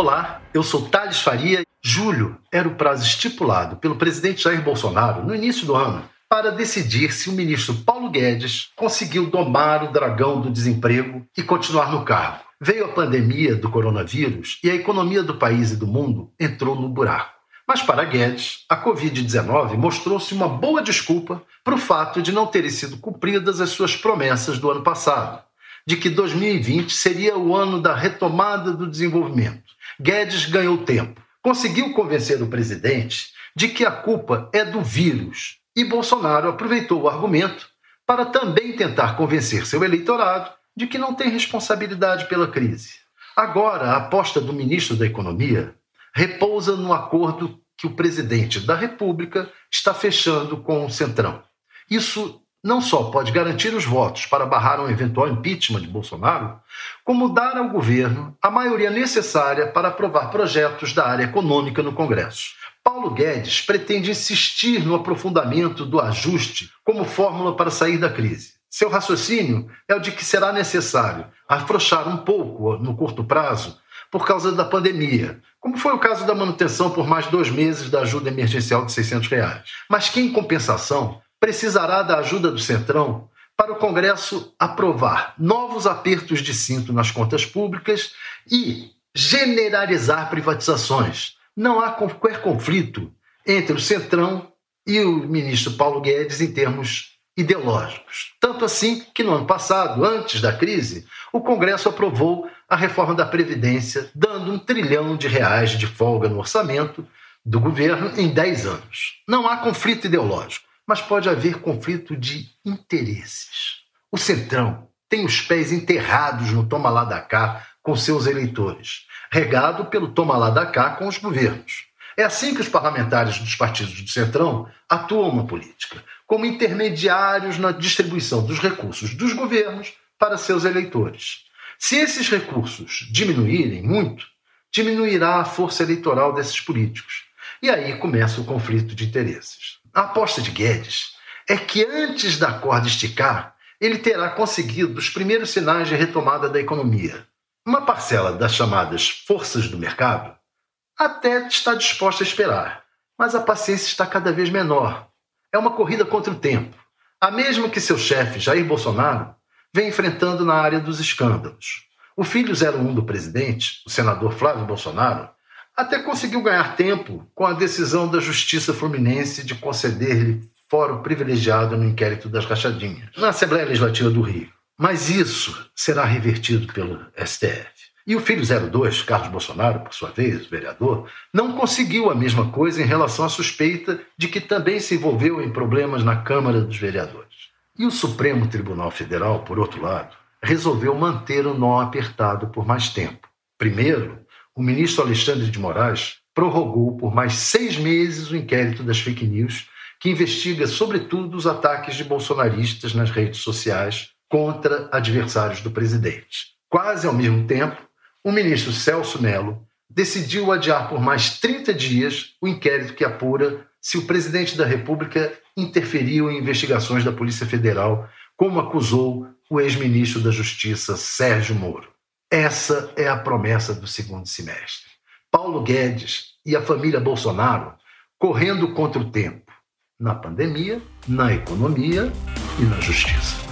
Olá, eu sou Thales Faria. Julho era o prazo estipulado pelo presidente Jair Bolsonaro no início do ano para decidir se o ministro Paulo Guedes conseguiu domar o dragão do desemprego e continuar no cargo. Veio a pandemia do coronavírus e a economia do país e do mundo entrou no buraco. Mas para Guedes, a Covid-19 mostrou-se uma boa desculpa para o fato de não terem sido cumpridas as suas promessas do ano passado, de que 2020 seria o ano da retomada do desenvolvimento. Guedes ganhou tempo, conseguiu convencer o presidente de que a culpa é do vírus e Bolsonaro aproveitou o argumento para também tentar convencer seu eleitorado de que não tem responsabilidade pela crise. Agora, a aposta do ministro da Economia repousa no acordo que o presidente da República está fechando com o Centrão. Isso não só pode garantir os votos para barrar um eventual impeachment de Bolsonaro, como dar ao governo a maioria necessária para aprovar projetos da área econômica no Congresso. Paulo Guedes pretende insistir no aprofundamento do ajuste como fórmula para sair da crise. Seu raciocínio é o de que será necessário afrouxar um pouco no curto prazo por causa da pandemia, como foi o caso da manutenção por mais dois meses da ajuda emergencial de 600 reais, mas que, em compensação, precisará da ajuda do Centrão para o Congresso aprovar novos apertos de cinto nas contas públicas e generalizar privatizações, não há qualquer conflito entre o Centrão e o ministro Paulo Guedes em termos ideológicos. Tanto assim que no ano passado, antes da crise, o Congresso aprovou a reforma da Previdência, dando um trilhão de reais de folga no orçamento do governo em 10 anos. Não há conflito ideológico, mas pode haver conflito de interesses. O Centrão tem os pés enterrados no toma lá da cá com seus eleitores regado pelo toma lá da cá com os governos. É assim que os parlamentares dos partidos do Centrão atuam na política, como intermediários na distribuição dos recursos dos governos para seus eleitores. Se esses recursos diminuírem muito, diminuirá a força eleitoral desses políticos. E aí começa o conflito de interesses. A aposta de Guedes é que antes da corda esticar, ele terá conseguido os primeiros sinais de retomada da economia. Uma parcela das chamadas forças do mercado até está disposta a esperar, mas a paciência está cada vez menor. É uma corrida contra o tempo, a mesma que seu chefe, Jair Bolsonaro, vem enfrentando na área dos escândalos. O filho 01 do presidente, o senador Flávio Bolsonaro, até conseguiu ganhar tempo com a decisão da Justiça Fluminense de conceder-lhe fórum privilegiado no inquérito das rachadinhas, na Assembleia Legislativa do Rio. Mas isso será revertido pelo STF. E o filho 02, Carlos Bolsonaro, por sua vez, vereador, não conseguiu a mesma coisa em relação à suspeita de que também se envolveu em problemas na Câmara dos Vereadores. E o Supremo Tribunal Federal, por outro lado, resolveu manter o nó apertado por mais tempo. Primeiro, o ministro Alexandre de Moraes prorrogou por mais seis meses o inquérito das fake news, que investiga, sobretudo, os ataques de bolsonaristas nas redes sociais contra adversários do presidente. Quase ao mesmo tempo, o ministro Celso Melo decidiu adiar por mais 30 dias o inquérito que apura se o presidente da República interferiu em investigações da Polícia Federal, como acusou o ex-ministro da Justiça Sérgio Moro. Essa é a promessa do segundo semestre. Paulo Guedes e a família Bolsonaro correndo contra o tempo, na pandemia, na economia e na justiça.